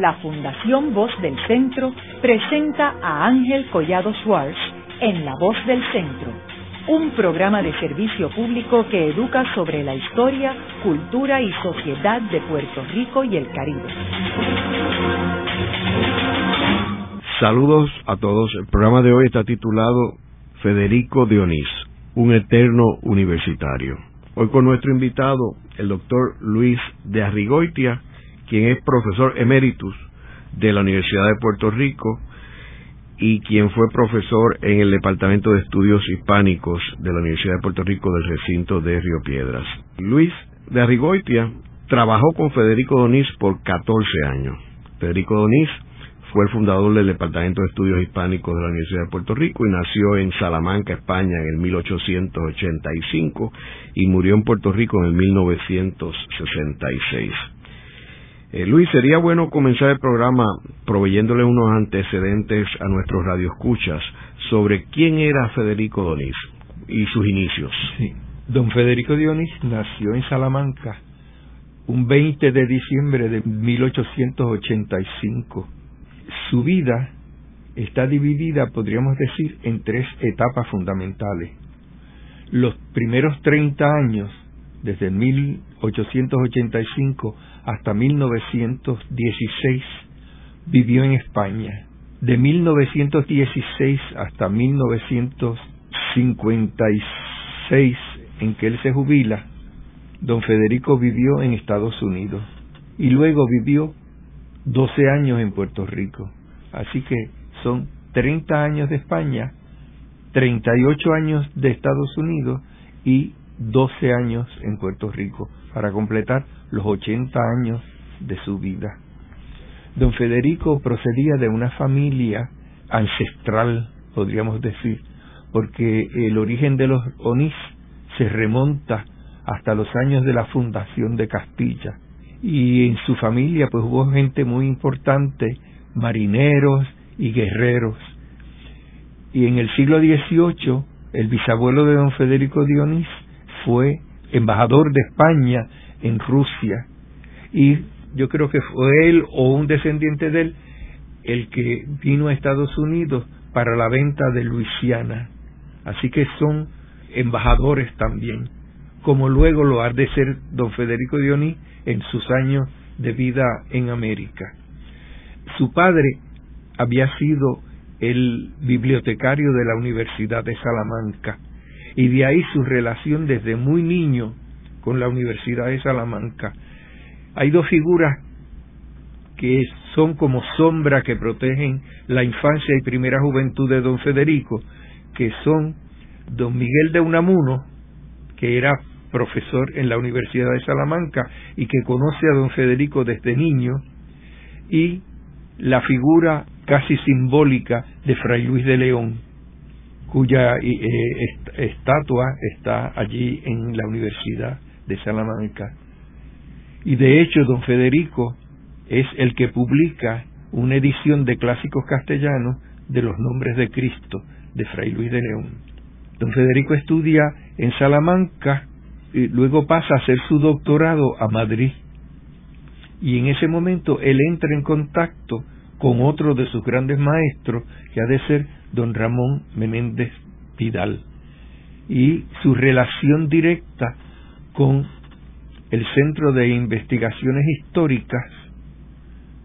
la Fundación Voz del Centro presenta a Ángel Collado Schwartz en La Voz del Centro, un programa de servicio público que educa sobre la historia, cultura y sociedad de Puerto Rico y el Caribe. Saludos a todos. El programa de hoy está titulado Federico Dionís, un eterno universitario. Hoy con nuestro invitado, el doctor Luis de Arrigoitia, quien es profesor emeritus de la Universidad de Puerto Rico y quien fue profesor en el Departamento de Estudios Hispánicos de la Universidad de Puerto Rico del recinto de Río Piedras. Luis de Arrigoitia trabajó con Federico Donís por 14 años. Federico Donís fue el fundador del Departamento de Estudios Hispánicos de la Universidad de Puerto Rico y nació en Salamanca, España, en el 1885 y murió en Puerto Rico en el 1966. Eh, Luis, sería bueno comenzar el programa proveyéndole unos antecedentes a nuestros radioescuchas sobre quién era Federico Donís y sus inicios. Don Federico Dionís nació en Salamanca un 20 de diciembre de 1885. Su vida está dividida, podríamos decir, en tres etapas fundamentales. Los primeros 30 años, desde 1885 hasta 1916 vivió en España. De 1916 hasta 1956, en que él se jubila, don Federico vivió en Estados Unidos y luego vivió 12 años en Puerto Rico. Así que son 30 años de España, 38 años de Estados Unidos y 12 años en Puerto Rico para completar los 80 años de su vida. Don Federico procedía de una familia ancestral, podríamos decir, porque el origen de los Onís se remonta hasta los años de la fundación de Castilla. Y en su familia pues hubo gente muy importante, marineros y guerreros. Y en el siglo XVIII, el bisabuelo de don Federico Dionís fue embajador de España en Rusia y yo creo que fue él o un descendiente de él el que vino a Estados Unidos para la venta de Luisiana. Así que son embajadores también, como luego lo ha de ser don Federico Dioní en sus años de vida en América. Su padre había sido el bibliotecario de la Universidad de Salamanca y de ahí su relación desde muy niño con la Universidad de Salamanca. Hay dos figuras que son como sombra que protegen la infancia y primera juventud de don Federico, que son don Miguel de Unamuno, que era profesor en la Universidad de Salamanca y que conoce a don Federico desde niño, y la figura casi simbólica de Fray Luis de León, cuya eh, estatua está allí en la Universidad de Salamanca. Y de hecho, don Federico es el que publica una edición de clásicos castellanos de los nombres de Cristo de Fray Luis de León. Don Federico estudia en Salamanca y luego pasa a hacer su doctorado a Madrid. Y en ese momento él entra en contacto con otro de sus grandes maestros, que ha de ser don Ramón Menéndez Vidal. Y su relación directa con el Centro de Investigaciones Históricas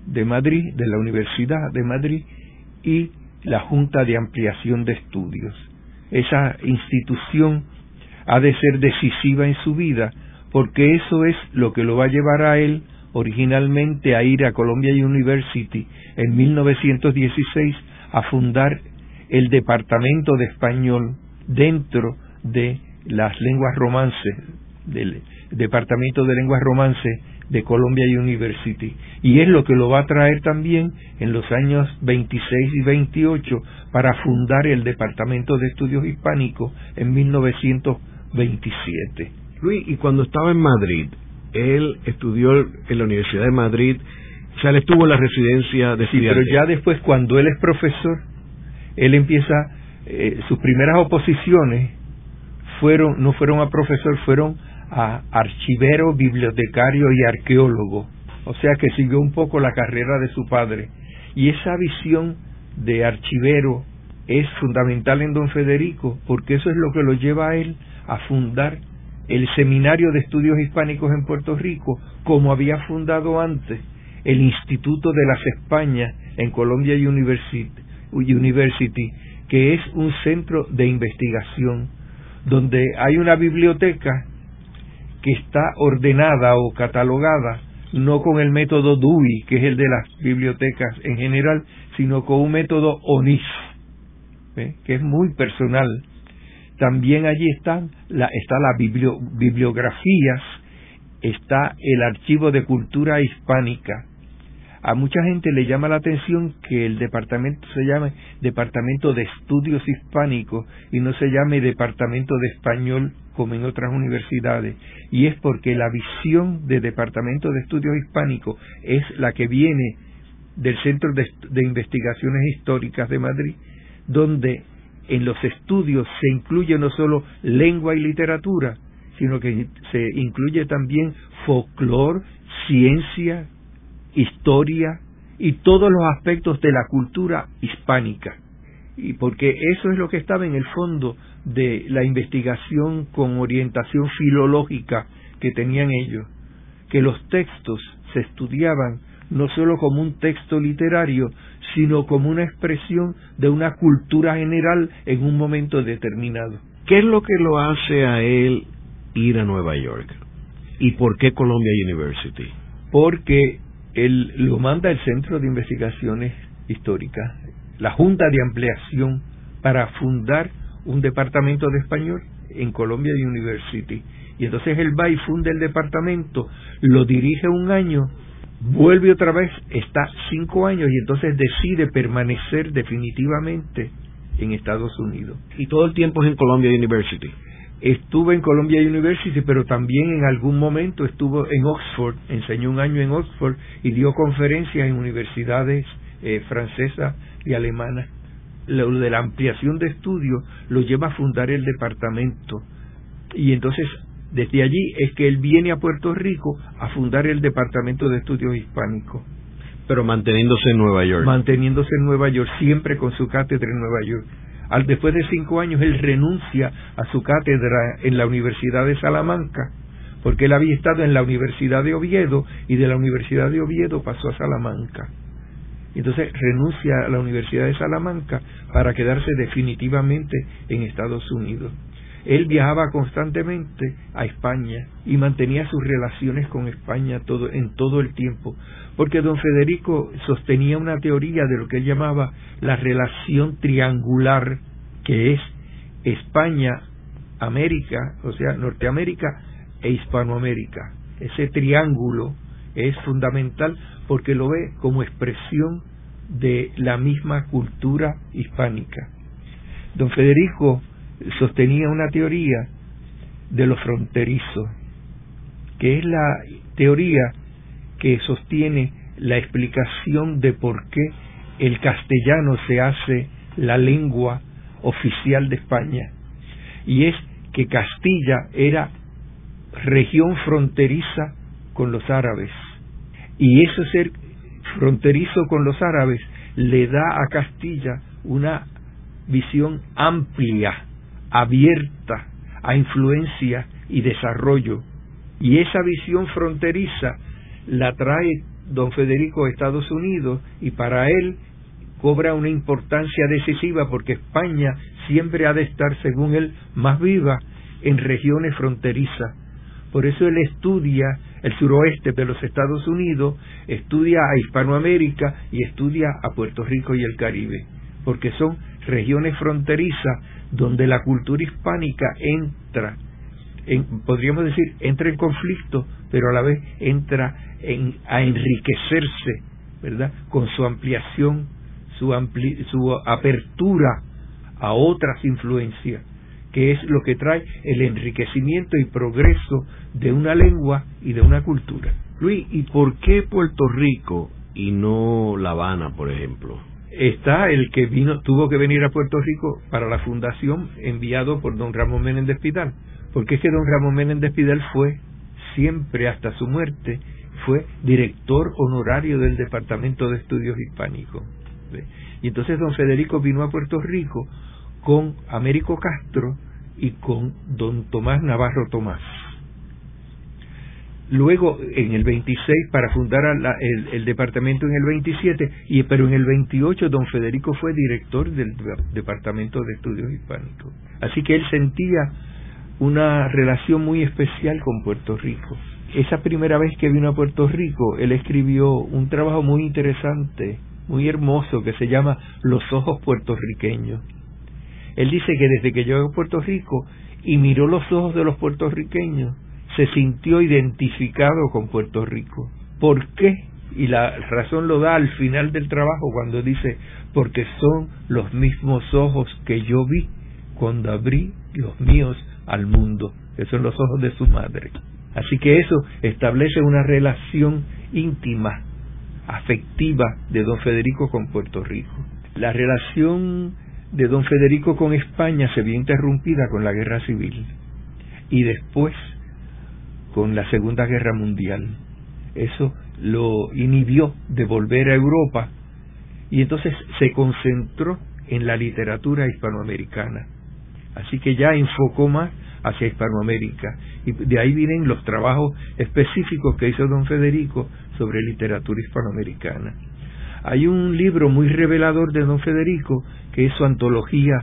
de Madrid, de la Universidad de Madrid, y la Junta de Ampliación de Estudios. Esa institución ha de ser decisiva en su vida porque eso es lo que lo va a llevar a él originalmente a ir a Columbia University en 1916 a fundar el Departamento de Español dentro de las lenguas romances del Departamento de Lenguas Romance de Columbia University. Y es lo que lo va a traer también en los años 26 y 28 para fundar el Departamento de Estudios Hispánicos en 1927. Luis, y cuando estaba en Madrid, él estudió en la Universidad de Madrid, o sea, él estuvo en la residencia de Sí, pero ya después, cuando él es profesor, él empieza, eh, sus primeras oposiciones fueron, no fueron a profesor, fueron a archivero, bibliotecario y arqueólogo. o sea que siguió un poco la carrera de su padre. Y esa visión de archivero es fundamental en don Federico, porque eso es lo que lo lleva a él a fundar el Seminario de Estudios Hispánicos en Puerto Rico, como había fundado antes el Instituto de las Españas en Columbia University, University, que es un centro de investigación, donde hay una biblioteca que está ordenada o catalogada no con el método Dewey, que es el de las bibliotecas en general, sino con un método ONIS, que es muy personal. También allí están la, está la bibliografías, está el archivo de cultura hispánica, a mucha gente le llama la atención que el departamento se llame Departamento de Estudios Hispánicos y no se llame Departamento de Español como en otras universidades. Y es porque la visión de Departamento de Estudios Hispánicos es la que viene del Centro de, de Investigaciones Históricas de Madrid, donde en los estudios se incluye no solo lengua y literatura, sino que se incluye también folclore, ciencia, historia y todos los aspectos de la cultura hispánica. Y porque eso es lo que estaba en el fondo de la investigación con orientación filológica que tenían ellos, que los textos se estudiaban no solo como un texto literario, sino como una expresión de una cultura general en un momento determinado. ¿Qué es lo que lo hace a él ir a Nueva York? ¿Y por qué Columbia University? Porque él lo manda el Centro de Investigaciones Históricas, la Junta de Ampliación, para fundar un departamento de español en Columbia University. Y entonces él va y funda el departamento, lo dirige un año, vuelve otra vez, está cinco años y entonces decide permanecer definitivamente en Estados Unidos. ¿Y todo el tiempo es en Columbia University? Estuvo en Columbia University, pero también en algún momento estuvo en Oxford, enseñó un año en Oxford y dio conferencias en universidades eh, francesas y alemanas. Lo de la ampliación de estudios lo lleva a fundar el departamento. Y entonces, desde allí es que él viene a Puerto Rico a fundar el Departamento de Estudios Hispánicos. Pero manteniéndose en Nueva York. Manteniéndose en Nueva York, siempre con su cátedra en Nueva York. Al, después de cinco años, él renuncia a su cátedra en la Universidad de Salamanca, porque él había estado en la Universidad de Oviedo y de la Universidad de Oviedo pasó a Salamanca. Entonces renuncia a la Universidad de Salamanca para quedarse definitivamente en Estados Unidos. Él viajaba constantemente a España y mantenía sus relaciones con España todo, en todo el tiempo, porque don Federico sostenía una teoría de lo que él llamaba la relación triangular, que es España, América, o sea, Norteamérica e Hispanoamérica. Ese triángulo es fundamental porque lo ve como expresión de la misma cultura hispánica. Don Federico sostenía una teoría de lo fronterizo, que es la teoría sostiene la explicación de por qué el castellano se hace la lengua oficial de España. Y es que Castilla era región fronteriza con los árabes. Y eso ser fronterizo con los árabes le da a Castilla una visión amplia abierta a influencia y desarrollo. Y esa visión fronteriza la trae don Federico a Estados Unidos y para él cobra una importancia decisiva porque España siempre ha de estar, según él, más viva en regiones fronterizas. Por eso él estudia el suroeste de los Estados Unidos, estudia a Hispanoamérica y estudia a Puerto Rico y el Caribe, porque son regiones fronterizas donde la cultura hispánica entra, en, podríamos decir, entra en conflicto, pero a la vez entra en, a enriquecerse, ¿verdad? Con su ampliación, su, su apertura a otras influencias, que es lo que trae el enriquecimiento y progreso de una lengua y de una cultura. Luis, ¿y por qué Puerto Rico y no La Habana, por ejemplo? está el que vino, tuvo que venir a Puerto Rico para la fundación enviado por don Ramón Menéndez Pidal, porque es que don Ramón Menéndez Pidal fue siempre hasta su muerte fue director honorario del Departamento de Estudios Hispánicos. Y entonces don Federico vino a Puerto Rico con Américo Castro y con don Tomás Navarro Tomás. Luego, en el 26, para fundar el, departamento en el 27, y, pero en el 28 don Federico fue director del Departamento de Estudios Hispánicos. Así que él sentía una relación muy especial con Puerto Rico. Esa primera vez que vino a Puerto Rico, él escribió un trabajo muy interesante, muy hermoso, que se llama Los ojos puertorriqueños. Él dice que desde que llegó a Puerto Rico y miró los ojos de los puertorriqueños, se sintió identificado con Puerto Rico. ¿Por qué? Y la razón lo da al final del trabajo cuando dice, porque son los mismos ojos que yo vi cuando abrí los míos al mundo, que son los ojos de su madre. Así que eso establece una relación íntima, afectiva de don Federico con Puerto Rico. La relación de don Federico con España se vio interrumpida con la guerra civil y después con la Segunda Guerra Mundial. Eso lo inhibió de volver a Europa y entonces se concentró en la literatura hispanoamericana. Así que ya enfocó más hacia Hispanoamérica. Y de ahí vienen los trabajos específicos que hizo don Federico sobre literatura hispanoamericana. Hay un libro muy revelador de don Federico que es su antología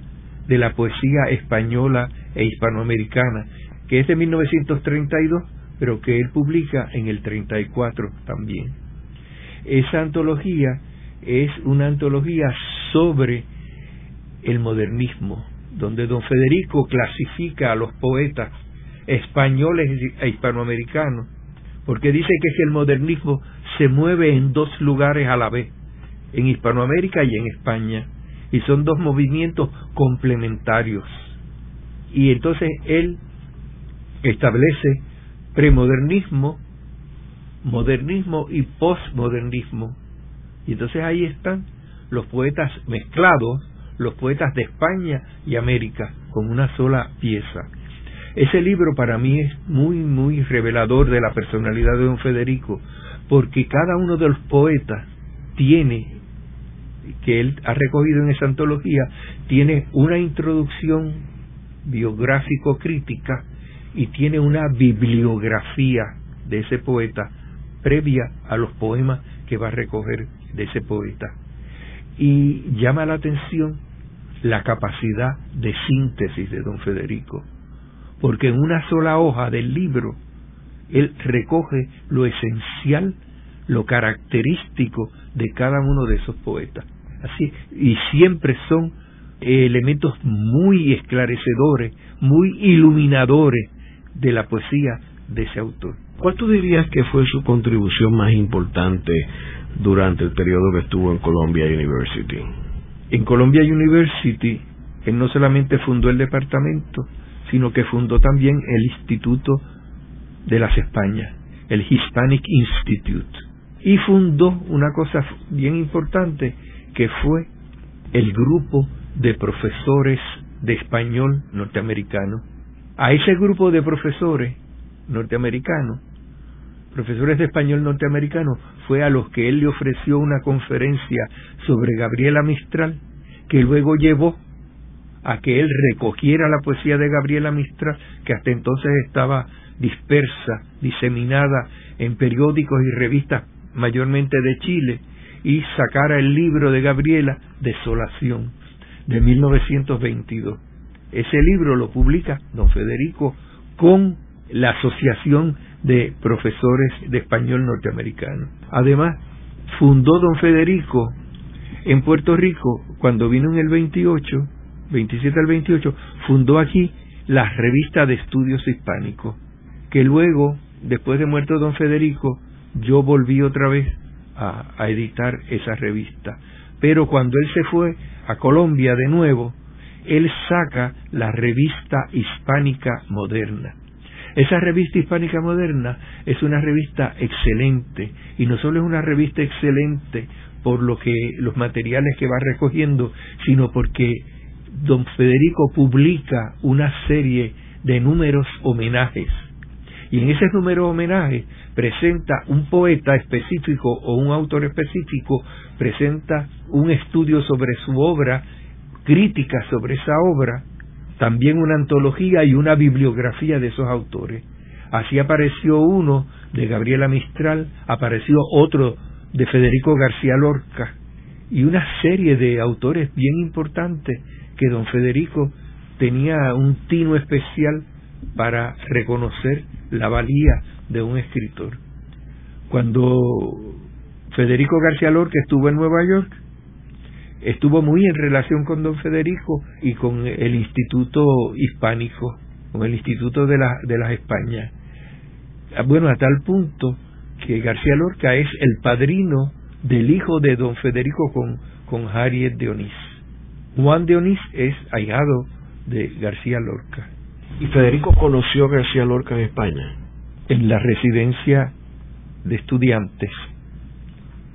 de la poesía española e hispanoamericana, que es de 1932, pero que él publica en el 34 también. Esa antología es una antología sobre el modernismo, donde don Federico clasifica a los poetas españoles e hispanoamericanos, porque dice que el modernismo se mueve en dos lugares a la vez, en Hispanoamérica y en España, y son dos movimientos complementarios. Y entonces él establece premodernismo, modernismo y posmodernismo. Y entonces ahí están los poetas mezclados los poetas de España y América con una sola pieza. Ese libro para mí es muy, muy revelador de la personalidad de don Federico, porque cada uno de los poetas tiene, que él ha recogido en esa antología, tiene una introducción biográfico-crítica y tiene una bibliografía de ese poeta previa a los poemas que va a recoger de ese poeta. Y llama la atención la capacidad de síntesis de don Federico, porque en una sola hoja del libro él recoge lo esencial, lo característico de cada uno de esos poetas. Así, y siempre son elementos muy esclarecedores, muy iluminadores de la poesía de ese autor. ¿Cuál tú dirías que fue su contribución más importante durante el periodo que estuvo en Columbia University? En Columbia University, él no solamente fundó el departamento, sino que fundó también el Instituto de las Españas, el Hispanic Institute, y fundó una cosa bien importante que fue el grupo de profesores de español norteamericano. A ese grupo de profesores norteamericanos, profesores de español norteamericano, fue a los que él le ofreció una conferencia sobre Gabriela Mistral, que luego llevó a que él recogiera la poesía de Gabriela Mistral, que hasta entonces estaba dispersa, diseminada en periódicos y revistas mayormente de Chile, y sacara el libro de Gabriela, Desolación, de 1922. Ese libro lo publica don Federico con la Asociación de Profesores de Español Norteamericano. Además, fundó don Federico en Puerto Rico, cuando vino en el 28, 27 al 28, fundó aquí la revista de estudios hispánicos, que luego, después de muerto don Federico, yo volví otra vez a, editar esa revista. Pero cuando él se fue a Colombia de nuevo, él saca la revista hispánica moderna. Esa revista hispánica moderna es una revista excelente y no solo es una revista excelente por lo que los materiales que va recogiendo, sino porque don Federico publica una serie de números homenajes. Y en ese número homenaje presenta un poeta específico o un autor específico, presenta un estudio sobre su obra, crítica sobre esa obra, también una antología y una bibliografía de esos autores. Así apareció uno de Gabriela Mistral, apareció otro de Federico García Lorca y una serie de autores bien importantes que don Federico tenía un tino especial para reconocer la valía de un escritor. Cuando Federico García Lorca estuvo en Nueva York, estuvo muy en relación con don Federico y con el Instituto Hispánico, con el Instituto de, la, de las Españas. Bueno, a tal punto que García Lorca es el padrino del hijo de don Federico con, con Harriet de Onís. Juan de Onís es ahijado de García Lorca. ¿Y Federico conoció a García Lorca en España? En la residencia de estudiantes,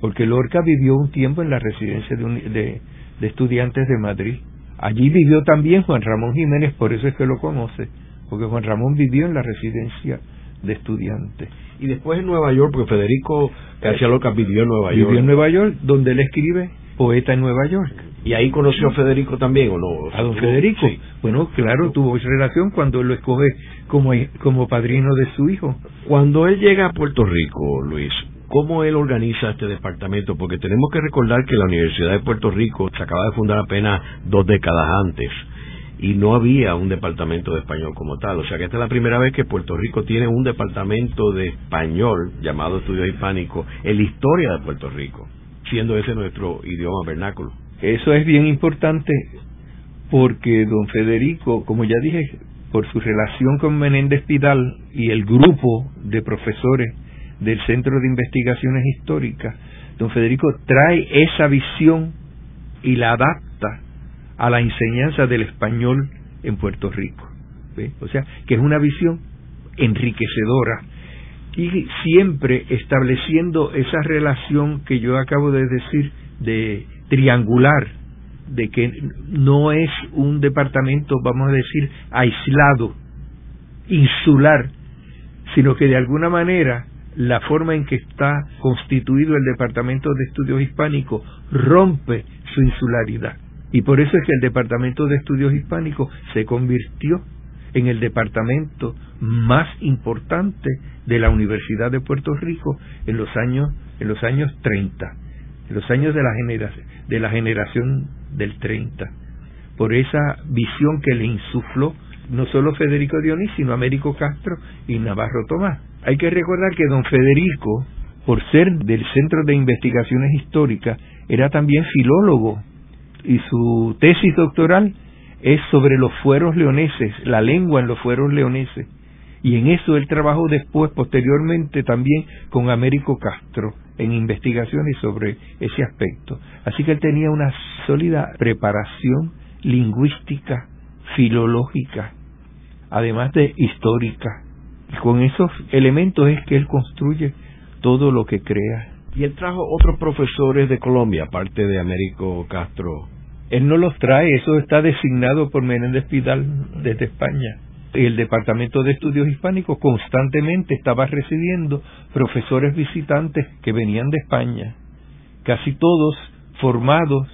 porque Lorca vivió un tiempo en la residencia de, de estudiantes de Madrid. Allí vivió también Juan Ramón Jiménez, por eso es que lo conoce, porque Juan Ramón vivió en la residencia de estudiantes. Y después en Nueva York, porque Federico García Lorca vivió en Nueva York. Vivió en Nueva York, donde él escribe Poeta en Nueva York. ¿Y ahí conoció a Federico también o no? ¿A don Federico? Bueno, claro, tuvo relación cuando lo escoge como, como padrino de su hijo. Cuando él llega a Puerto Rico, Luis, ¿cómo él organiza este departamento? Porque tenemos que recordar que la Universidad de Puerto Rico se acaba de fundar apenas dos décadas antes y no había un departamento de español como tal. O sea que esta es la primera vez que Puerto Rico tiene un departamento de español llamado Estudio Hispánico en la historia de Puerto Rico, siendo ese nuestro idioma vernáculo. Eso es bien importante porque don Federico, como ya dije, por su relación con Menéndez Pidal y el grupo de profesores del Centro de Investigaciones Históricas, don Federico trae esa visión y la adapta a la enseñanza del español en Puerto Rico. O sea, que es una visión enriquecedora y siempre estableciendo esa relación que yo acabo de decir de triangular, de que no es un departamento, vamos a decir, aislado, insular, sino que de alguna manera la forma en que está constituido el Departamento de Estudios Hispánicos rompe su insularidad. Y por eso es que el Departamento de Estudios Hispánicos se convirtió en el departamento más importante de la Universidad de Puerto Rico en los años en los años 30, en los años de la generación de la generación del 30, por esa visión que le insufló no solo Federico Dionís, sino Américo Castro y Navarro Tomás. Hay que recordar que don Federico, por ser del Centro de Investigaciones Históricas, era también filólogo y su tesis doctoral es sobre los fueros leoneses, la lengua en los fueros leoneses. Y en eso él trabajó después, posteriormente, también con Américo Castro, en investigaciones sobre ese aspecto. Así que él tenía una sólida preparación lingüística, filológica, además de histórica. Y con esos elementos es que él construye todo lo que crea. Y él trajo otros profesores de Colombia, aparte de Américo Castro. Él no los trae, eso está designado por Menéndez Pidal desde España. El Departamento de Estudios Hispánicos constantemente estaba recibiendo profesores visitantes que venían de España, casi todos formados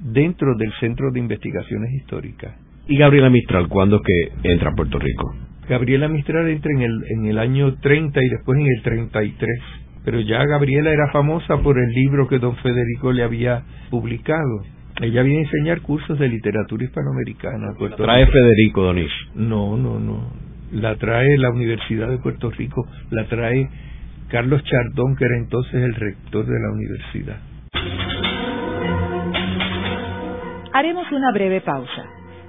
dentro del Centro de Investigaciones Históricas. ¿Y Gabriela Mistral cuándo es que entra a Puerto Rico? Gabriela Mistral entra en el, en el año 30 y después en el 33 pero ya Gabriela era famosa por el libro que don Federico le había publicado. Ella viene a enseñar cursos de literatura hispanoamericana. Puerto ¿Trae Federico Donís? No, no, no. La trae la Universidad de Puerto Rico, la trae Carlos Chardón, que era entonces el rector de la universidad. Haremos una breve pausa,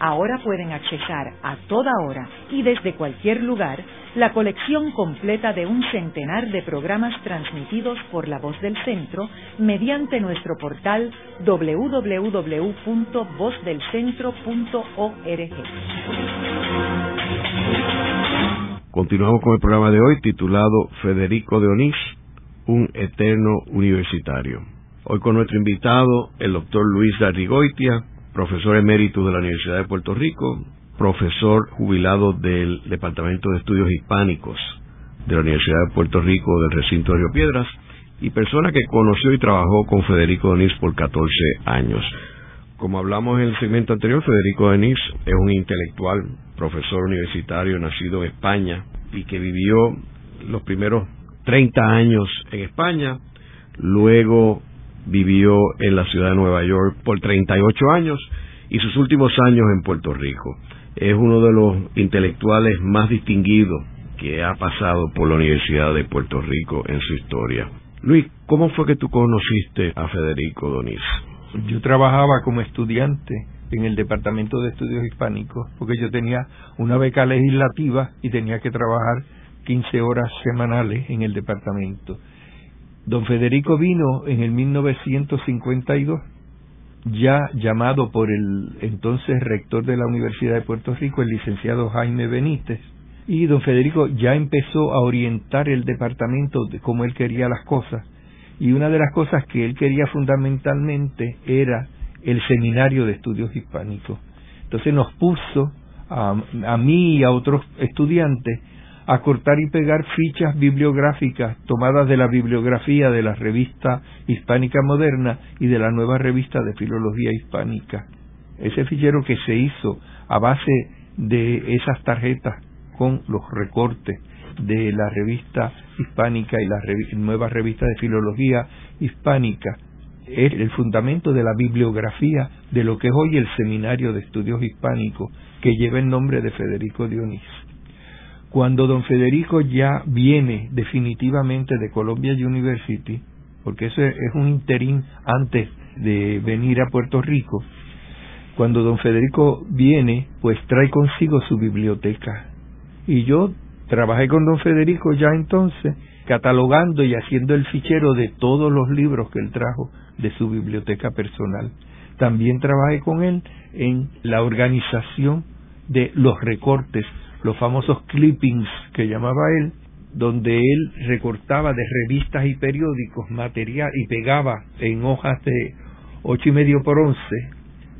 Ahora pueden accesar a toda hora y desde cualquier lugar la colección completa de un centenar de programas transmitidos por la voz del centro mediante nuestro portal www.vozdelcentro.org. Continuamos con el programa de hoy titulado Federico de Onís, un eterno universitario. Hoy con nuestro invitado, el doctor Luis Darrigoitia, profesor emérito de la Universidad de Puerto Rico, profesor jubilado del Departamento de Estudios Hispánicos de la Universidad de Puerto Rico del recinto de Río Piedras y persona que conoció y trabajó con Federico Denis por 14 años. Como hablamos en el segmento anterior, Federico Denis es un intelectual, profesor universitario nacido en España y que vivió los primeros 30 años en España, luego vivió en la ciudad de Nueva York por 38 años y sus últimos años en Puerto Rico es uno de los intelectuales más distinguidos que ha pasado por la Universidad de Puerto Rico en su historia. Luis, ¿cómo fue que tú conociste a Federico Donis? Yo trabajaba como estudiante en el Departamento de Estudios Hispánicos, porque yo tenía una beca legislativa y tenía que trabajar 15 horas semanales en el departamento. Don Federico vino en el 1952 ya llamado por el entonces rector de la Universidad de Puerto Rico, el licenciado Jaime Benítez, y don Federico ya empezó a orientar el departamento de cómo él quería las cosas, y una de las cosas que él quería fundamentalmente era el seminario de estudios hispánicos. Entonces nos puso a, a mí y a otros estudiantes a cortar y pegar fichas bibliográficas tomadas de la bibliografía de la revista hispánica moderna y de la nueva revista de filología hispánica. Ese fichero que se hizo a base de esas tarjetas con los recortes de la revista hispánica y la nueva revista de filología hispánica es el fundamento de la bibliografía de lo que es hoy el Seminario de Estudios Hispánicos que lleva el nombre de Federico Dionís. Cuando don Federico ya viene definitivamente de Columbia University, porque eso es un interín antes de venir a Puerto Rico, cuando don Federico viene, pues trae consigo su biblioteca. Y yo trabajé con don Federico ya entonces, catalogando y haciendo el fichero de todos los libros que él trajo de su biblioteca personal. También trabajé con él en la organización de los recortes los famosos clippings que llamaba él, donde él recortaba de revistas y periódicos material y pegaba en hojas de ocho y medio por once,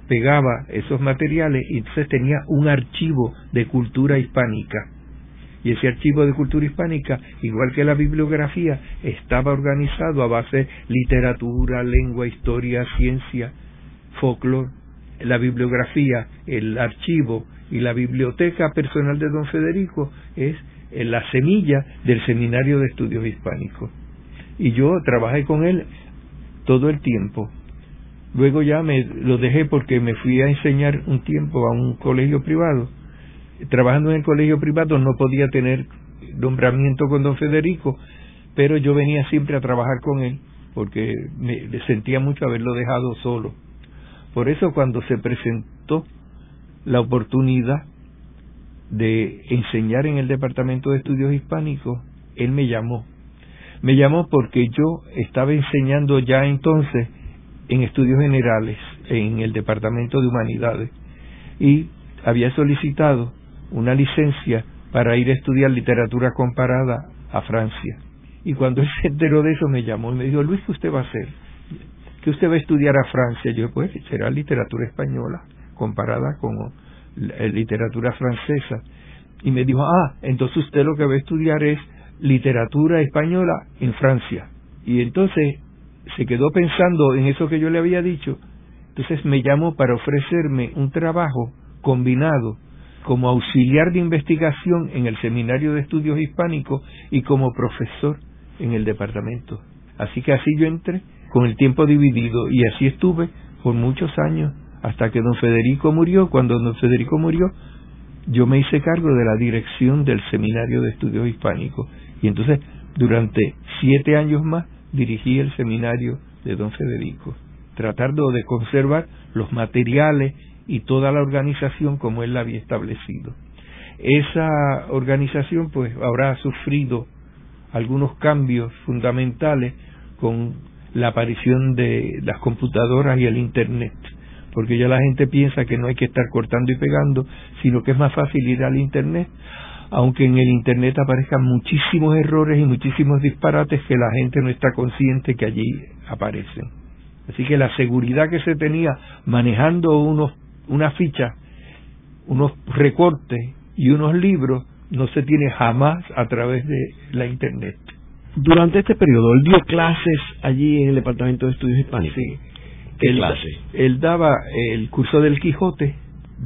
pegaba esos materiales y entonces tenía un archivo de cultura hispánica. Y ese archivo de cultura hispánica, igual que la bibliografía, estaba organizado a base de literatura, lengua, historia, ciencia, folclore. La bibliografía, el archivo y la biblioteca personal de don Federico es la semilla del Seminario de Estudios Hispánicos. Y yo trabajé con él todo el tiempo. Luego ya me lo dejé porque me fui a enseñar un tiempo a un colegio privado. Trabajando en el colegio privado no podía tener nombramiento con don Federico, pero yo venía siempre a trabajar con él porque me sentía mucho haberlo dejado solo. Por eso cuando se presentó la oportunidad de enseñar en el Departamento de Estudios Hispánicos, él me llamó. Me llamó porque yo estaba enseñando ya entonces en estudios generales en el Departamento de Humanidades y había solicitado una licencia para ir a estudiar literatura comparada a Francia. Y cuando él se enteró de eso me llamó y me dijo, Luis, ¿qué usted va a hacer? ¿Qué usted va a estudiar a Francia? Yo, pues, será literatura española comparada con literatura francesa. Y me dijo, ah, entonces usted lo que va a estudiar es literatura española en Francia. Y entonces se quedó pensando en eso que yo le había dicho. Entonces me llamó para ofrecerme un trabajo combinado como auxiliar de investigación en el Seminario de Estudios Hispánicos y como profesor en el departamento. Así que así yo entré con el tiempo dividido y así estuve por muchos años hasta que don Federico murió. Cuando don Federico murió, yo me hice cargo de la dirección del Seminario de Estudios Hispánicos. Y entonces, durante siete años más, dirigí el seminario de don Federico, tratando de conservar los materiales y toda la organización como él la había establecido. esa organización pues habrá sufrido algunos cambios fundamentales con la aparición de las computadoras y el Internet, porque ya la gente piensa que no hay que estar cortando y pegando, sino que es más fácil ir al Internet, aunque en el Internet aparezcan muchísimos errores y muchísimos disparates que la gente no está consciente que allí aparecen. Así que la seguridad que se tenía manejando unos, una ficha, unos recortes y unos libros no se tiene jamás a través de la Internet. Durante este periodo, él dio clases allí en el Departamento de Estudios Hispánicos. Sí. ¿Qué él, clase? Él daba el curso del Quijote,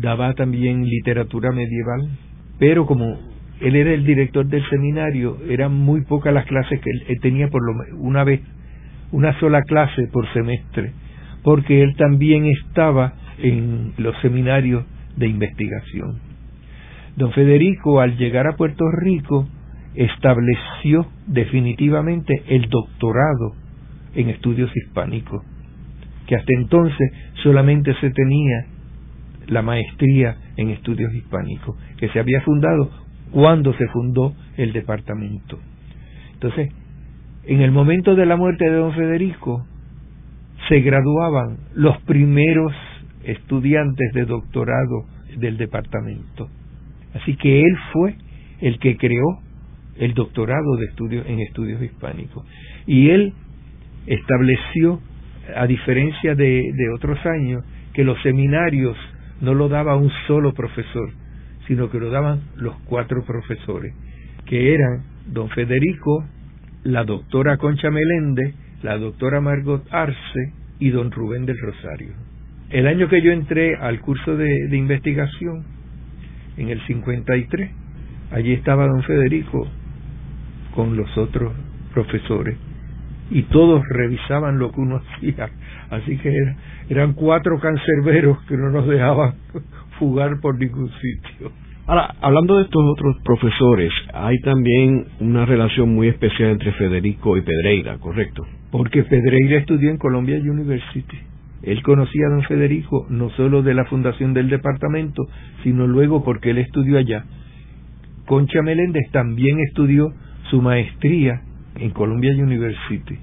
daba también literatura medieval, pero como él era el director del seminario, eran muy pocas las clases que él, él tenía por lo una vez, una sola clase por semestre, porque él también estaba en los seminarios de investigación. Don Federico, al llegar a Puerto Rico, estableció definitivamente el doctorado en estudios hispánicos, que hasta entonces solamente se tenía la maestría en estudios hispánicos, que se había fundado cuando se fundó el departamento. Entonces, en el momento de la muerte de don Federico, se graduaban los primeros estudiantes de doctorado del departamento. Así que él fue el que creó el doctorado de estudios en estudios hispánicos. Y él estableció, a diferencia de, de otros años, que los seminarios no lo daba un solo profesor, sino que lo daban los cuatro profesores, que eran don Federico, la doctora Concha Meléndez, la doctora Margot Arce y don Rubén del Rosario. El año que yo entré al curso de, de investigación, en el 53, allí estaba don Federico con los otros profesores y todos revisaban lo que uno hacía. Así que era, eran cuatro cancerberos que no nos dejaban fugar por ningún sitio. Ahora, hablando de estos otros profesores, hay también una relación muy especial entre Federico y Pedreira, ¿correcto? Porque Pedreira estudió en Columbia University. Él conocía a don Federico no solo de la fundación del departamento, sino luego porque él estudió allá. Concha Meléndez también estudió su maestría en Columbia University.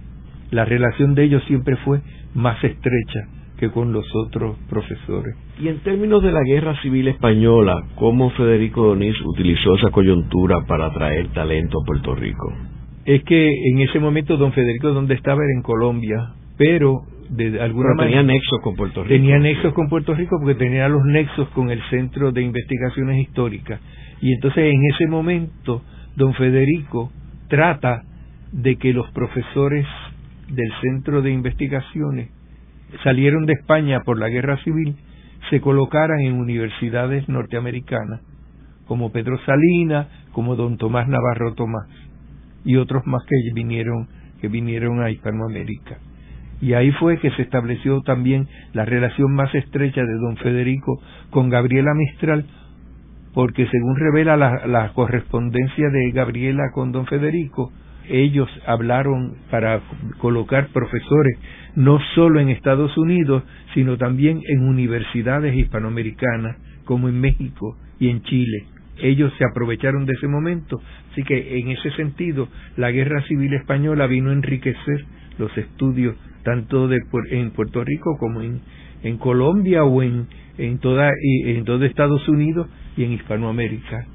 La relación de ellos siempre fue más estrecha que con los otros profesores. Y en términos de la guerra civil española, ¿cómo Federico Donís utilizó esa coyuntura para atraer talento a Puerto Rico? Es que en ese momento don Federico donde estaba era en Colombia, pero de alguna Pero manera tenía nexos con Puerto Rico. tenía nexos con Puerto Rico porque tenía los nexos con el Centro de Investigaciones Históricas. Y entonces en ese momento don Federico trata de que los profesores del Centro de Investigaciones salieron de España por la guerra civil se colocaran en universidades norteamericanas como Pedro Salinas, como don Tomás Navarro Tomás y otros más que vinieron que vinieron a Hispanoamérica. Y ahí fue que se estableció también la relación más estrecha de don Federico con Gabriela Mistral, porque según revela la, la correspondencia de Gabriela con don Federico, ellos hablaron para colocar profesores no solo en Estados Unidos, sino también en universidades hispanoamericanas, como en México y en Chile. Ellos se aprovecharon de ese momento, así que en ese sentido la guerra civil española vino a enriquecer los estudios tanto de, en Puerto Rico como en, Colombia o en, en, toda, en todo Estados Unidos y en Hispanoamérica,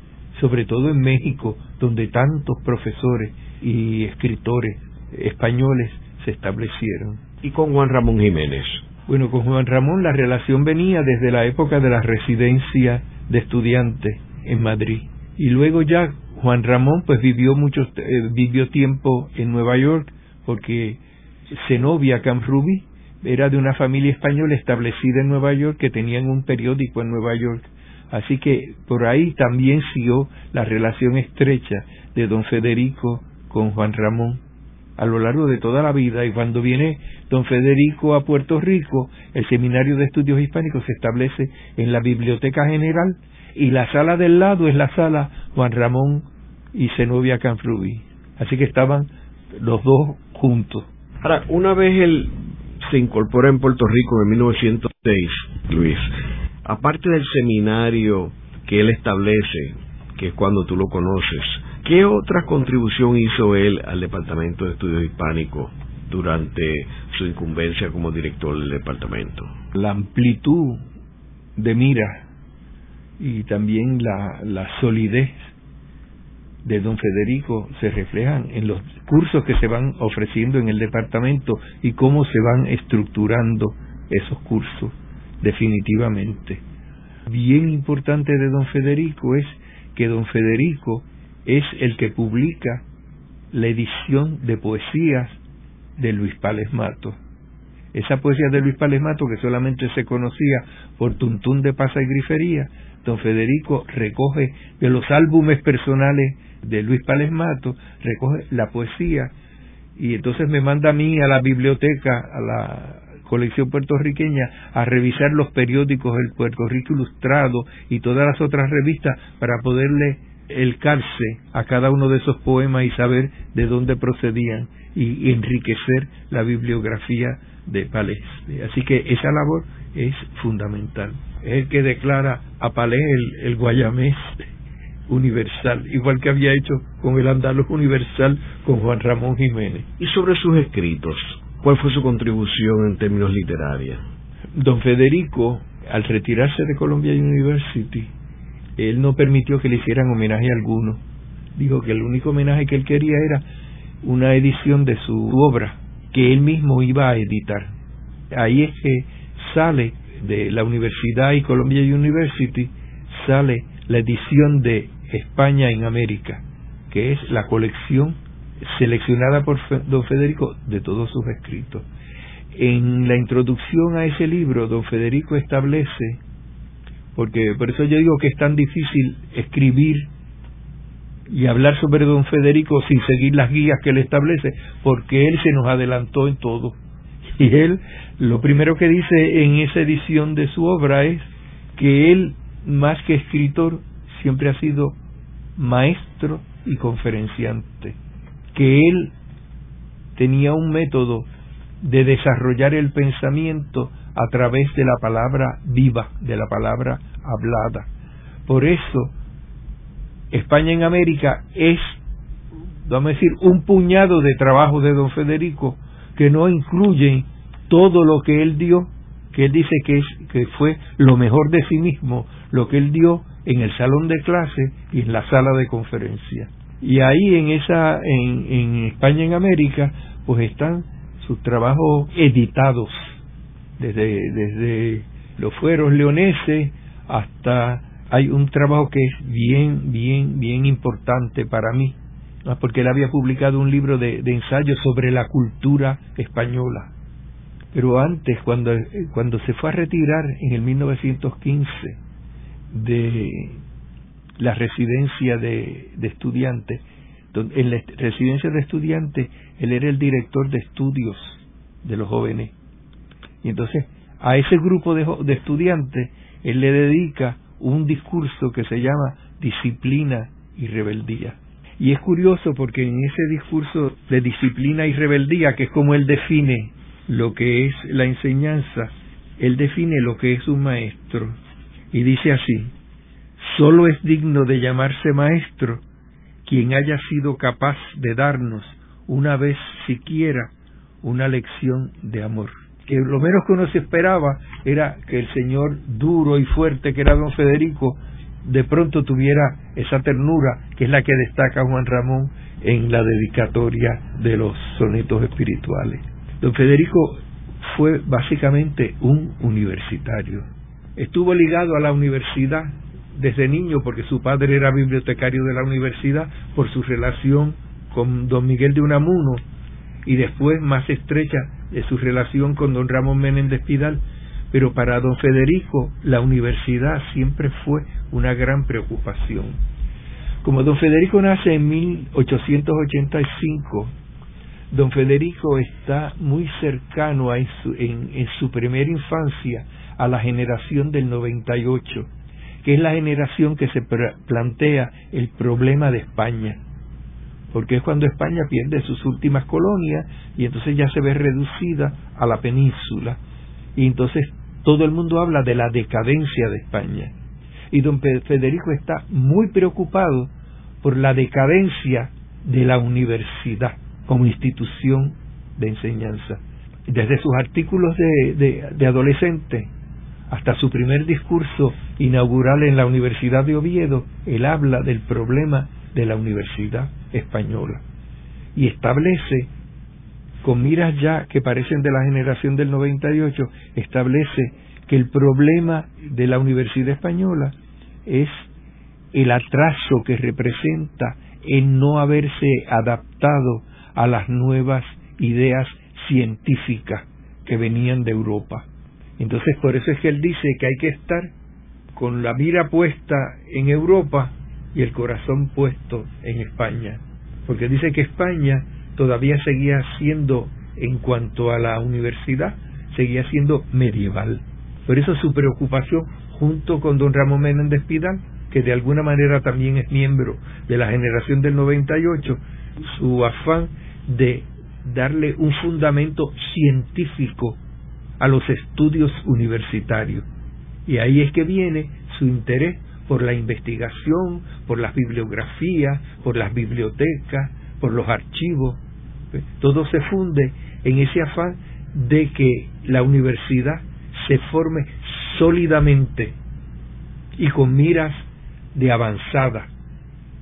sobre todo en México, donde tantos profesores y escritores españoles se establecieron. ¿Y con Juan Ramón Jiménez? Bueno, con Juan Ramón la relación venía desde la época de la residencia de estudiantes en Madrid. Y luego ya Juan Ramón pues vivió mucho, eh, vivió tiempo en Nueva York porque Zenobia Camrubi era de una familia española establecida en Nueva York que tenían un periódico en Nueva York. Así que por ahí también siguió la relación estrecha de don Federico con Juan Ramón a lo largo de toda la vida y cuando viene don Federico a Puerto Rico, el Seminario de Estudios Hispánicos se establece en la Biblioteca General y la sala del lado es la sala Juan Ramón y Zenobia Canfrubí. Así que estaban los dos juntos. Ahora, una vez él se incorpora en Puerto Rico en 1906, Luis, aparte del seminario que él establece que es cuando tú lo conoces. ¿Qué otra contribución hizo él al Departamento de Estudios Hispánicos durante su incumbencia como director del departamento? La amplitud de mira y también la, la solidez de don Federico se reflejan en los cursos que se van ofreciendo en el departamento y cómo se van estructurando esos cursos definitivamente. Bien importante de don Federico es que don Federico es el que publica la edición de poesías de Luis Pales Mato. Esa poesía de Luis Pales Mato, que solamente se conocía por Tuntún de Pasa y Grifería, don Federico recoge de los álbumes personales de Luis Pales Mato, recoge la poesía y entonces me manda a mí a la biblioteca, a la colección puertorriqueña, a revisar los periódicos del Puerto Rico Ilustrado y todas las otras revistas para poderle el calce a cada uno de esos poemas y saber de dónde procedían y, enriquecer la bibliografía de Palés. Así que esa labor es fundamental. Es el que declara a Palés el, el guayamés universal, igual que había hecho con el andaluz universal con Juan Ramón Jiménez. Y sobre sus escritos, ¿cuál fue su contribución en términos literarios? Don Federico, al retirarse de Columbia University, él no permitió que le hicieran homenaje alguno. Dijo que el único homenaje que él quería era una edición de su obra que él mismo iba a editar. Ahí es que sale de la universidad y Columbia University, sale la edición de España en América, que es la colección seleccionada por don Federico de todos sus escritos. En la introducción a ese libro, don Federico establece, porque por eso yo digo que es tan difícil escribir y hablar sobre don Federico sin seguir las guías que él establece, porque él se nos adelantó en todo. Y él, lo primero que dice en esa edición de su obra es que él, más que escritor, siempre ha sido maestro y conferenciante, que él tenía un método de desarrollar el pensamiento a través de la palabra viva, de la palabra hablada. Por eso, España en América es, vamos a decir, un puñado de trabajo de don Federico que no incluyen todo lo que él dio, que él dice que, es, que fue lo mejor de sí mismo, lo que él dio en el salón de clase y en la sala de conferencia. Y ahí en esa, en, en España en América, pues están sus trabajos editados, desde, desde los fueros leoneses hasta hay un trabajo que es bien, bien, bien importante para mí, porque él había publicado un libro de, de ensayos sobre la cultura española. Pero antes, cuando, cuando se fue a retirar en el 1915, de la residencia de, estudiantes. En la residencia de estudiantes, él era el director de estudios de los jóvenes. Y entonces, a ese grupo de, estudiantes, él le dedica un discurso que se llama disciplina y rebeldía. Y es curioso porque en ese discurso de disciplina y rebeldía, que es como él define lo que es la enseñanza, él define lo que es un maestro y dice así, solo es digno de llamarse maestro quien haya sido capaz de darnos una vez siquiera una lección de amor. Que lo menos que uno se esperaba era que el señor duro y fuerte que era don Federico de pronto tuviera esa ternura que es la que destaca Juan Ramón en la dedicatoria de los sonetos espirituales. Don Federico fue básicamente un universitario estuvo ligado a la universidad desde niño porque su padre era bibliotecario de la universidad por su relación con don Miguel de Unamuno y después más estrecha de su relación con don Ramón Menéndez Pidal, pero para don Federico la universidad siempre fue una gran preocupación. Como don Federico nace en 1885, don Federico está muy cercano a en su primera infancia a la generación del 98, que es la generación que se plantea el problema de España, porque es cuando España pierde sus últimas colonias y entonces ya se ve reducida a la península, y entonces todo el mundo habla de la decadencia de España. Y don Federico está muy preocupado por la decadencia de la universidad como institución de enseñanza. Desde sus artículos de, de, adolescente hasta su primer discurso inaugural en la Universidad de Oviedo, él habla del problema de la Universidad Española y establece, con miras ya que parecen de la generación del 98, establece que el problema de la Universidad Española es el atraso que representa en no haberse adaptado a las nuevas ideas científicas que venían de Europa. Entonces por eso es que él dice que hay que estar con la mira puesta en Europa y el corazón puesto en España, porque dice que España todavía seguía siendo, en cuanto a la universidad, seguía siendo medieval. Por eso su preocupación, junto con don Ramón Menéndez Pidal, que de alguna manera también es miembro de la generación del 98, su afán de darle un fundamento científico a los estudios universitarios. Y ahí es que viene su interés por la investigación, por las bibliografías, por las bibliotecas, por los archivos. Todo se funde en ese afán de que la universidad se forme sólidamente y con miras de avanzada.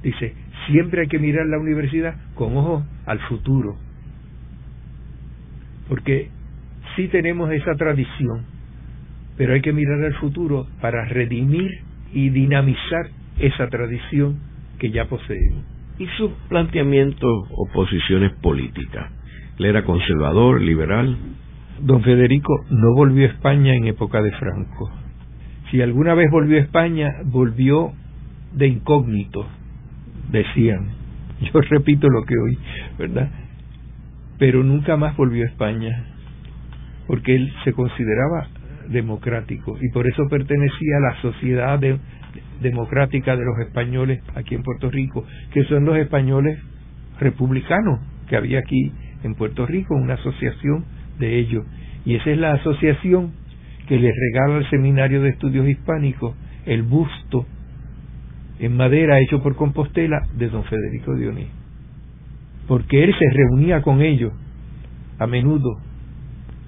Dice, siempre hay que mirar la universidad con ojo al futuro. Porque sí tenemos esa tradición, pero hay que mirar al futuro para redimir y dinamizar esa tradición que ya poseemos. ¿Y sus planteamientos o posiciones políticas? ¿Él era conservador, liberal? Don Federico no volvió a España en época de Franco. Si alguna vez volvió a España, volvió de incógnito, decían. Yo repito lo que oí, ¿verdad? Pero nunca más volvió a España, porque él se consideraba democrático y por eso pertenecía a la sociedad democrática de los españoles aquí en Puerto Rico, que son los españoles republicanos que había aquí en Puerto Rico, una asociación de ellos. Y esa es la asociación que le regala al Seminario de Estudios Hispánicos el busto en madera hecho por Compostela de don Federico Dionís. Porque él se reunía con ellos a menudo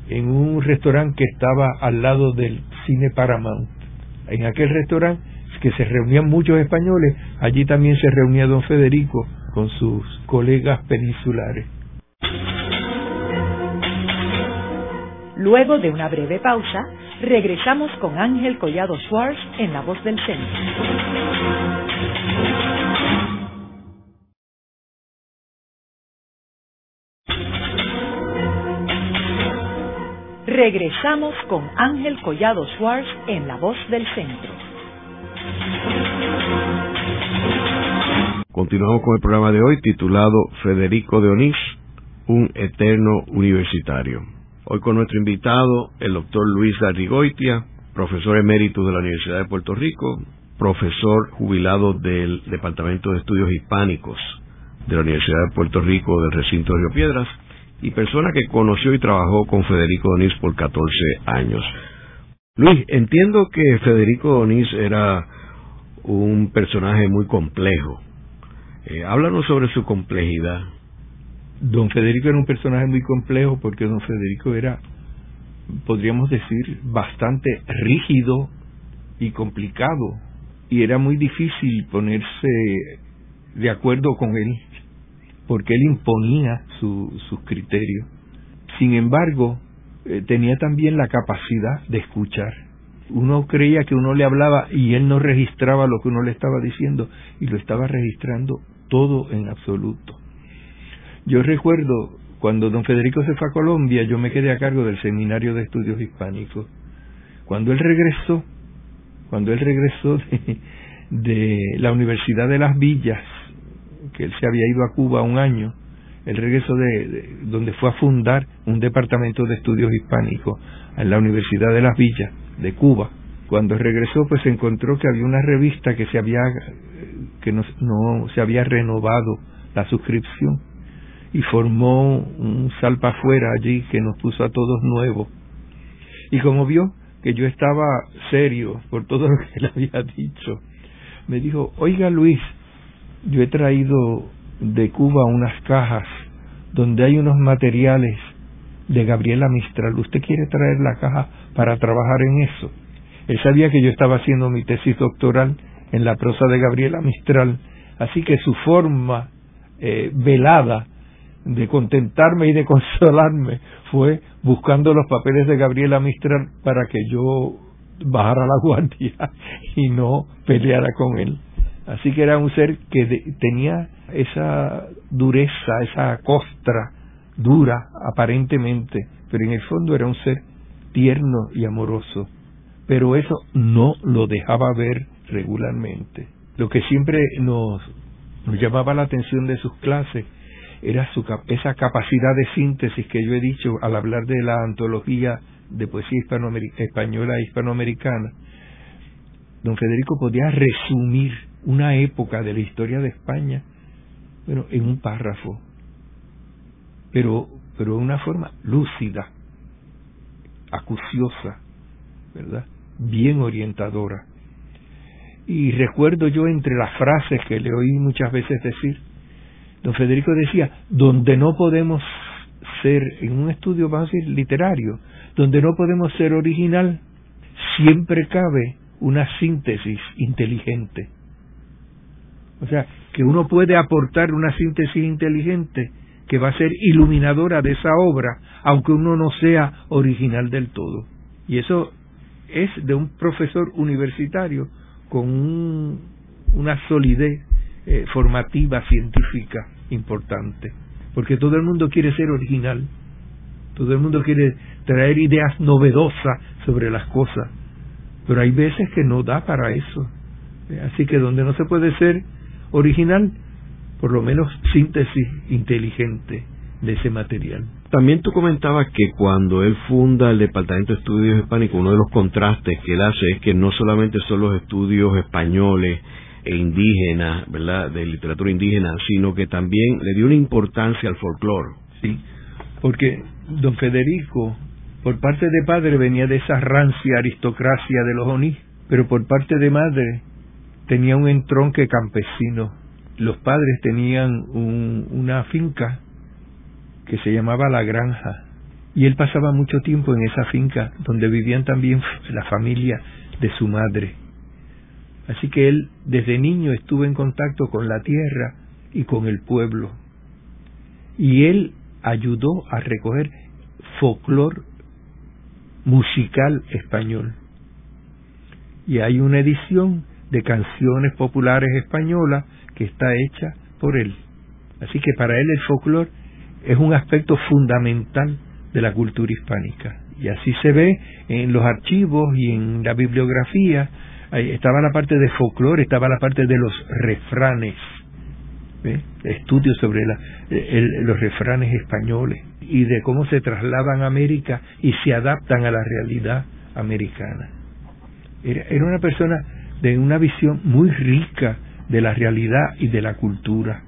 en un restaurante que estaba al lado del cine Paramount. En aquel restaurante que se reunían muchos españoles, allí también se reunía don Federico con sus colegas peninsulares. Luego de una breve pausa, regresamos con Ángel Collado Schwartz en La Voz del Centro. Regresamos con Ángel Collado Schwartz en La Voz del Centro. Continuamos con el programa de hoy titulado Federico de Onís, un eterno universitario. Hoy con nuestro invitado, el doctor Luis Arrigoitia, profesor emérito de la Universidad de Puerto Rico, profesor jubilado del Departamento de Estudios Hispánicos de la Universidad de Puerto Rico del recinto de Río Piedras y persona que conoció y trabajó con Federico Donís por 14 años. Luis, entiendo que Federico Donís era un personaje muy complejo. Eh, háblanos sobre su complejidad. Don Federico era un personaje muy complejo porque don Federico era, podríamos decir, bastante rígido y complicado y era muy difícil ponerse de acuerdo con él porque él imponía sus criterios. Sin embargo, eh, tenía también la capacidad de escuchar. Uno creía que uno le hablaba y él no registraba lo que uno le estaba diciendo y lo estaba registrando todo en absoluto. Yo recuerdo cuando don Federico se fue a Colombia, yo me quedé a cargo del Seminario de Estudios Hispánicos. Cuando él regresó, cuando él regresó de la Universidad de las Villas, que él se había ido a Cuba un año, el regreso de, donde fue a fundar un departamento de estudios hispánicos en la Universidad de las Villas de Cuba. Cuando regresó, pues se encontró que había una revista que se había que no, no se había renovado la suscripción y formó un salpa afuera allí que nos puso a todos nuevos. Y como vio que yo estaba serio por todo lo que él había dicho, me dijo, oiga Luis, yo he traído de Cuba unas cajas donde hay unos materiales de Gabriela Mistral. ¿Usted quiere traer la caja para trabajar en eso? Él sabía que yo estaba haciendo mi tesis doctoral en la prosa de Gabriela Mistral, así que su forma eh, velada de contentarme y de consolarme fue buscando los papeles de Gabriela Mistral para que yo bajara la guardia y no peleara con él. Así que era un ser que tenía esa dureza, esa costra dura aparentemente, pero en el fondo era un ser tierno y amoroso. Pero eso no lo dejaba ver regularmente. Lo que siempre nos, llamaba la atención de sus clases era su, esa capacidad de síntesis que yo he dicho al hablar de la antología de poesía española e hispanoamericana. Don Federico podía resumir una época de la historia de España bueno, en un párrafo, pero, pero de una forma lúcida, acuciosa, ¿verdad? Bien orientadora. Y recuerdo yo entre las frases que le oí muchas veces decir, don Federico decía, donde no podemos ser, en un estudio, vamos a decir, literario, donde no podemos ser original, siempre cabe una síntesis inteligente. O sea, que uno puede aportar una síntesis inteligente que va a ser iluminadora de esa obra, aunque uno no sea original del todo. Y eso es de un profesor universitario con una solidez eh, formativa, científica importante. Porque todo el mundo quiere ser original, todo el mundo quiere traer ideas novedosas sobre las cosas, pero hay veces que no da para eso. Así que donde no se puede ser original, por lo menos síntesis inteligente de ese material. También tú comentabas que cuando él funda el Departamento de Estudios Hispánicos, uno de los contrastes que él hace es que no solamente son los estudios españoles e indígenas, ¿verdad?, de literatura indígena, sino que también le dio una importancia al folclore. Sí, porque don Federico, por parte de padre, venía de esa rancia aristocracia de los Onís, pero por parte de madre tenía un entronque campesino. Los padres tenían una finca que se llamaba La Granja y él pasaba mucho tiempo en esa finca donde vivían también la familia de su madre. Así que él desde niño estuvo en contacto con la tierra y con el pueblo. Y él ayudó a recoger folclor musical español. Y hay una edición de canciones populares españolas que está hecha por él. Así que para él el folclore es un aspecto fundamental de la cultura hispánica. Y así se ve en los archivos y en la bibliografía. estaba la parte de folclore, estaba la parte de los refranes, estudios sobre los refranes españoles y de cómo se trasladan a América y se adaptan a la realidad americana. era una persona de una visión muy rica de la realidad y de la cultura.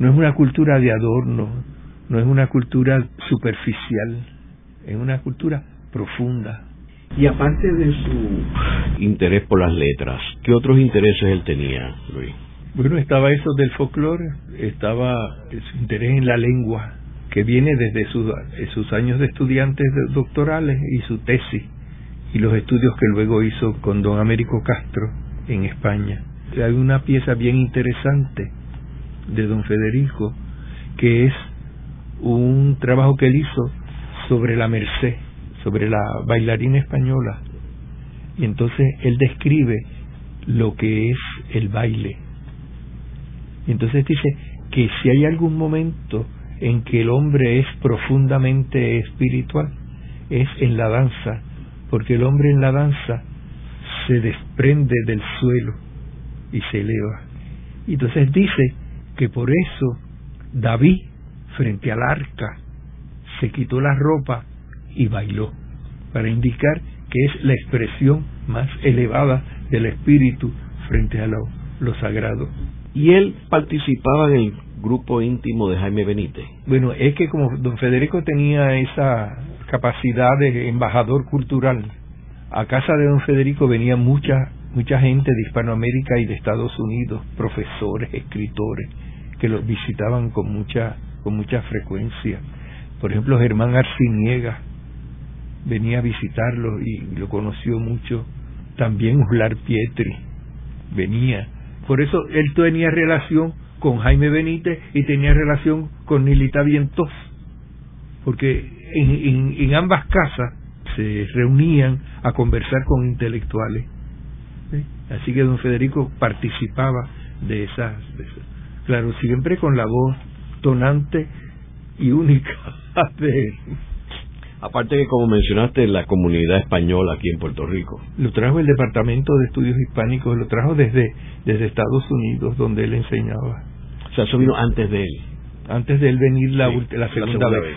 No es una cultura de adorno, no es una cultura superficial, es una cultura profunda. Y aparte de su interés por las letras, ¿qué otros intereses él tenía, Luis? Bueno, estaba eso del folclore, estaba su interés en la lengua, que viene desde sus, sus años de estudiantes doctorales y su tesis y los estudios que luego hizo con don Américo Castro en España. Hay una pieza bien interesante de don Federico que es un trabajo que él hizo sobre la Merced, sobre la bailarina española. Y entonces él describe lo que es el baile. Y entonces dice que si hay algún momento en que el hombre es profundamente espiritual, es en la danza, porque el hombre en la danza se desprende del suelo y se eleva. Y entonces dice que por eso David, frente al arca, se quitó la ropa y bailó, para indicar que es la expresión más elevada del espíritu frente a lo, lo sagrado. Y él participaba en el grupo íntimo de Jaime Benítez. Bueno, es que como don Federico tenía esa capacidad de embajador cultural, a casa de don Federico venía mucha mucha gente de Hispanoamérica y de Estados Unidos, profesores, escritores, que los visitaban con mucha con mucha frecuencia. Por ejemplo, Germán Arciniega venía a visitarlo y lo conoció mucho. También Ular Pietri venía. Por eso él tenía relación con Jaime Benítez y tenía relación con Nilita Vientos, porque en, en, ambas casas se reunían a conversar con intelectuales. Así que don Federico participaba de esas, de esas, claro, siempre con la voz tonante y única de Aparte que, como mencionaste, la comunidad española aquí en Puerto Rico. Lo trajo el Departamento de Estudios Hispánicos, lo trajo desde, desde Estados Unidos, donde él enseñaba. O sea, eso vino antes de él. Antes de él venir la, la, segunda, vez.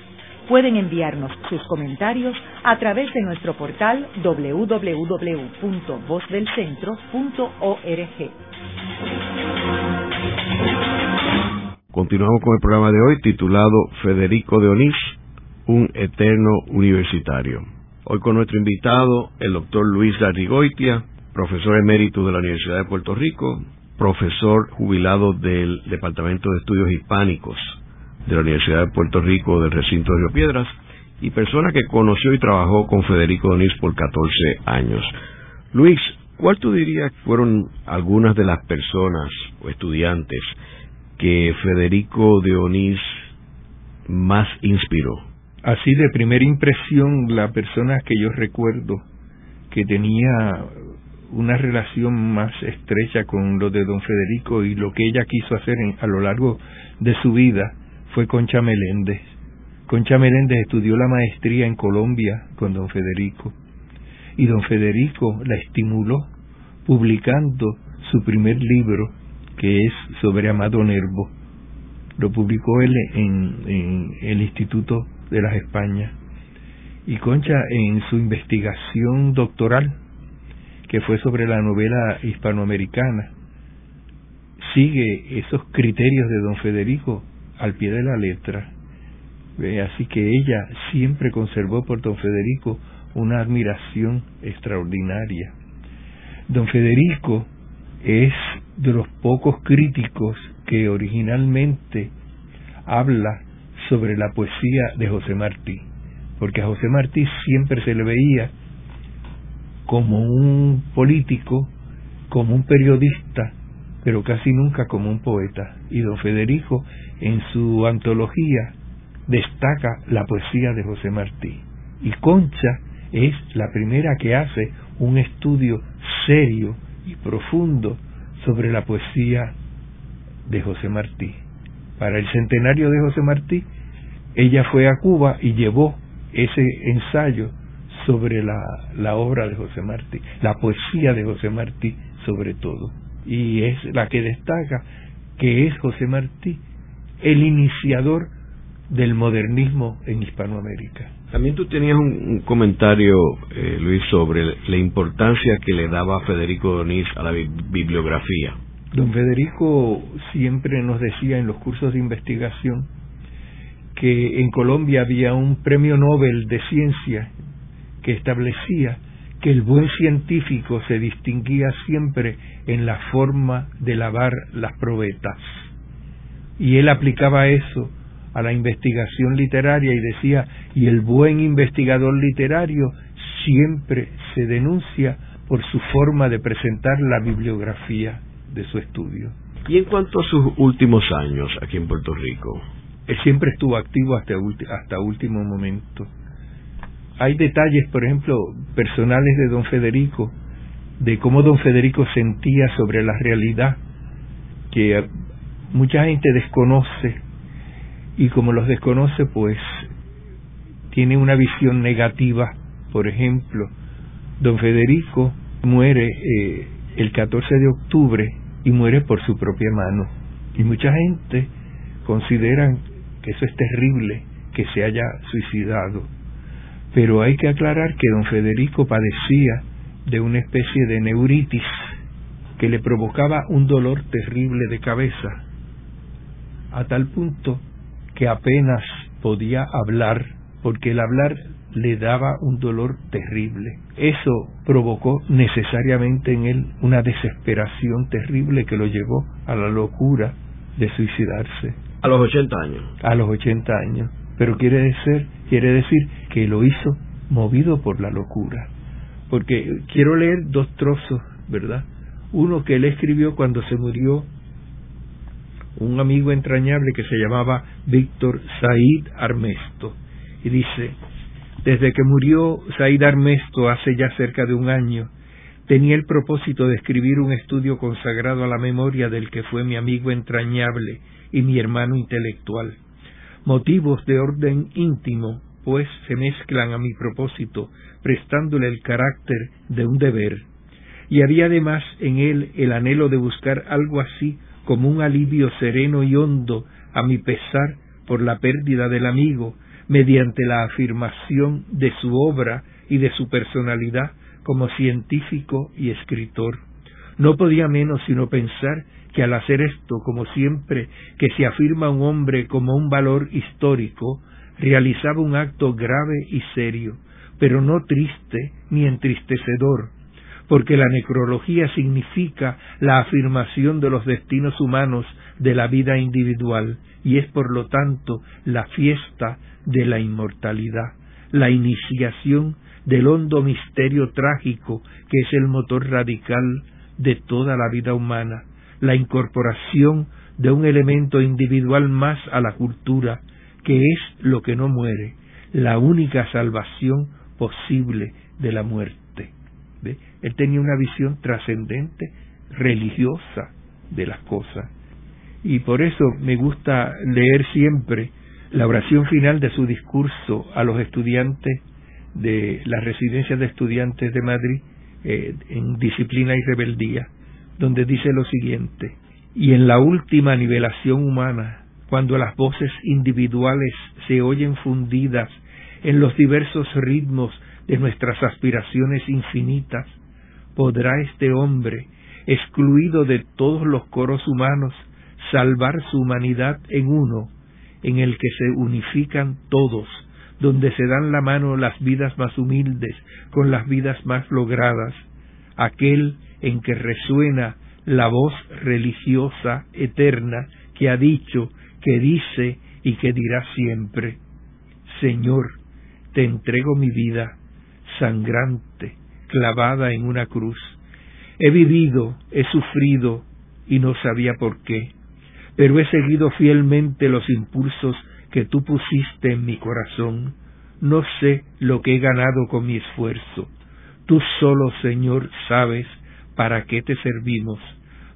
Pueden enviarnos sus comentarios a través de nuestro portal www.vozdelcentro.org. Continuamos con el programa de hoy titulado Federico de Onís, un eterno universitario. Hoy con nuestro invitado, el doctor Luis Darrigoitia, profesor emérito de la Universidad de Puerto Rico, profesor jubilado del Departamento de Estudios Hispánicos de la Universidad de Puerto Rico del recinto de Río Piedras y persona que conoció y trabajó con Federico de Onís por 14 años. Luis, ¿cuál tú dirías fueron algunas de las personas o estudiantes que Federico de Onís más inspiró? Así de primera impresión, la persona que yo recuerdo que tenía una relación más estrecha con lo de don Federico y lo que ella quiso hacer a lo largo de su vida fue Concha Meléndez. Concha Meléndez estudió la maestría en Colombia con don Federico y don Federico la estimuló publicando su primer libro que es sobre Amado Nervo. Lo publicó él en, el Instituto de las Españas. Y Concha, en su investigación doctoral, que fue sobre la novela hispanoamericana, sigue esos criterios de don Federico al pie de la letra. Así que ella siempre conservó por don Federico una admiración extraordinaria. Don Federico es de los pocos críticos que originalmente habla sobre la poesía de José Martí, porque a José Martí siempre se le veía como un político, como un periodista, pero casi nunca como un poeta. Y don Federico en su antología destaca la poesía de José Martí. Y Concha es la primera que hace un estudio serio y profundo sobre la poesía de José Martí. Para el centenario de José Martí, ella fue a Cuba y llevó ese ensayo sobre la, la obra de José Martí, la poesía de José Martí sobre todo. Y es la que destaca que es José Martí el iniciador del modernismo en Hispanoamérica. También tú tenías un, comentario, eh, Luis, sobre la importancia que le daba Federico Donís a la bibliografía. Don Federico siempre nos decía en los cursos de investigación que en Colombia había un premio Nobel de ciencia que establecía que el buen científico se distinguía siempre en la forma de lavar las probetas. Y él aplicaba eso a la investigación literaria y decía, y el buen investigador literario siempre se denuncia por su forma de presentar la bibliografía de su estudio. Y en cuanto a sus últimos años aquí en Puerto Rico, él siempre estuvo activo hasta, hasta último momento. Hay detalles, por ejemplo, personales de don Federico, de cómo don Federico sentía sobre la realidad, que mucha gente desconoce y como los desconoce, pues tiene una visión negativa. Por ejemplo, don Federico muere eh, el 14 de octubre y muere por su propia mano. Y mucha gente consideran que eso es terrible, que se haya suicidado. Pero hay que aclarar que don Federico padecía de una especie de neuritis que le provocaba un dolor terrible de cabeza, a tal punto que apenas podía hablar, porque el hablar le daba un dolor terrible. Eso provocó necesariamente en él una desesperación terrible que lo llevó a la locura de suicidarse. A los 80 años. A los 80 años. Pero quiere decir, quiere decir que lo hizo movido por la locura. Porque quiero leer dos trozos, ¿verdad? Uno que él escribió cuando se murió un amigo entrañable que se llamaba Víctor Said Armesto. Y dice, desde que murió Said Armesto hace ya cerca de un año, tenía el propósito de escribir un estudio consagrado a la memoria del que fue mi amigo entrañable y mi hermano intelectual. Motivos de orden íntimo, pues, se mezclan a mi propósito, prestándole el carácter de un deber. Y había además en él el anhelo de buscar algo así como un alivio sereno y hondo a mi pesar por la pérdida del amigo, mediante la afirmación de su obra y de su personalidad como científico y escritor. No podía menos sino pensar que al hacer esto, como siempre que se afirma un hombre como un valor histórico, realizaba un acto grave y serio, pero no triste ni entristecedor, porque la necrología significa la afirmación de los destinos humanos de la vida individual y es por lo tanto la fiesta de la inmortalidad, la iniciación del hondo misterio trágico que es el motor radical de toda la vida humana, la incorporación de un elemento individual más a la cultura, que es lo que no muere, la única salvación posible de la muerte. Él tenía una visión trascendente, religiosa de las cosas. Y por eso me gusta leer siempre la oración final de su discurso a los estudiantes de la residencia de estudiantes de Madrid eh, en disciplina y rebeldía, donde dice lo siguiente, y en la última nivelación humana, cuando las voces individuales se oyen fundidas en los diversos ritmos de nuestras aspiraciones infinitas, podrá este hombre, excluido de todos los coros humanos, salvar su humanidad en uno, en el que se unifican todos, donde se dan la mano las vidas más humildes con las vidas más logradas, aquel en que resuena la voz religiosa eterna que ha dicho, que dice y que dirá siempre, Señor, te entrego mi vida, sangrante, clavada en una cruz. He vivido, he sufrido y no sabía por qué, pero he seguido fielmente los impulsos que tú pusiste en mi corazón. No sé lo que he ganado con mi esfuerzo. Tú solo, Señor, sabes para qué te servimos,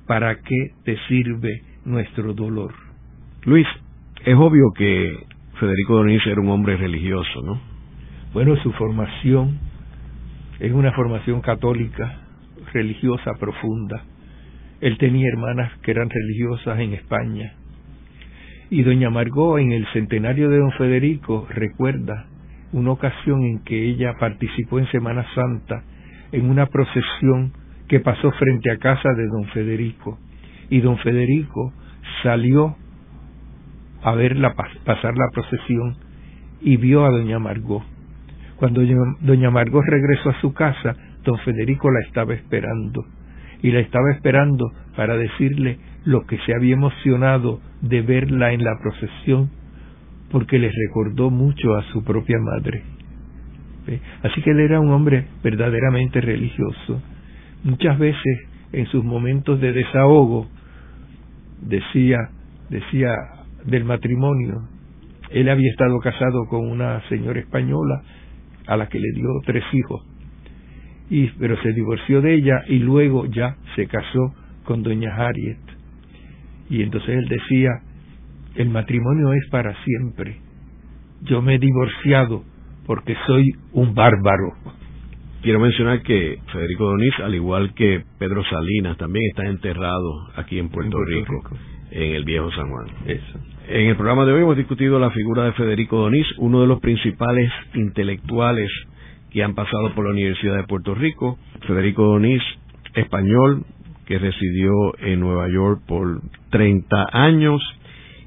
para qué te sirve nuestro dolor. Luis, es obvio que Federico Donís era un hombre religioso, ¿no? Bueno, su formación es una formación católica, religiosa profunda. Él tenía hermanas que eran religiosas en España. Y doña Margot en el centenario de don Federico recuerda una ocasión en que ella participó en Semana Santa en una procesión que pasó frente a casa de don Federico. Y don Federico salió a verla pasar la procesión y vio a doña Margot cuando doña Margot regresó a su casa, don Federico la estaba esperando. Y la estaba esperando para decirle lo que se había emocionado de verla en la procesión, porque le recordó mucho a su propia madre. Así que él era un hombre verdaderamente religioso. Muchas veces en sus momentos de desahogo decía, decía del matrimonio. Él había estado casado con una señora española a la que le dio tres hijos. Y, pero se divorció de ella y luego ya se casó con doña Harriet. Y entonces él decía, el matrimonio es para siempre. Yo me he divorciado porque soy un bárbaro. Quiero mencionar que Federico Donís, al igual que Pedro Salinas, también está enterrado aquí en Puerto, Rico, en el viejo San Juan. Eso. En el programa de hoy hemos discutido la figura de Federico Donís, uno de los principales intelectuales que han pasado por la Universidad de Puerto Rico. Federico Donís, español, que residió en Nueva York por 30 años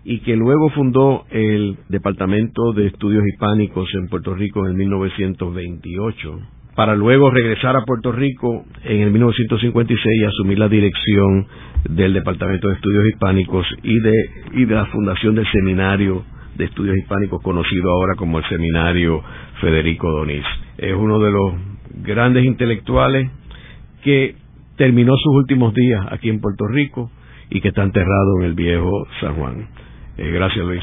y que luego fundó el Departamento de Estudios Hispánicos en Puerto Rico en 1928, para luego regresar a Puerto Rico en el 1956 y asumir la dirección del Departamento de Estudios Hispánicos y de, y de la fundación del Seminario de Estudios Hispánicos, conocido ahora como el Seminario Federico Donís. Es uno de los grandes intelectuales que terminó sus últimos días aquí en Puerto Rico y que está enterrado en el viejo San Juan. Eh, gracias, Luis.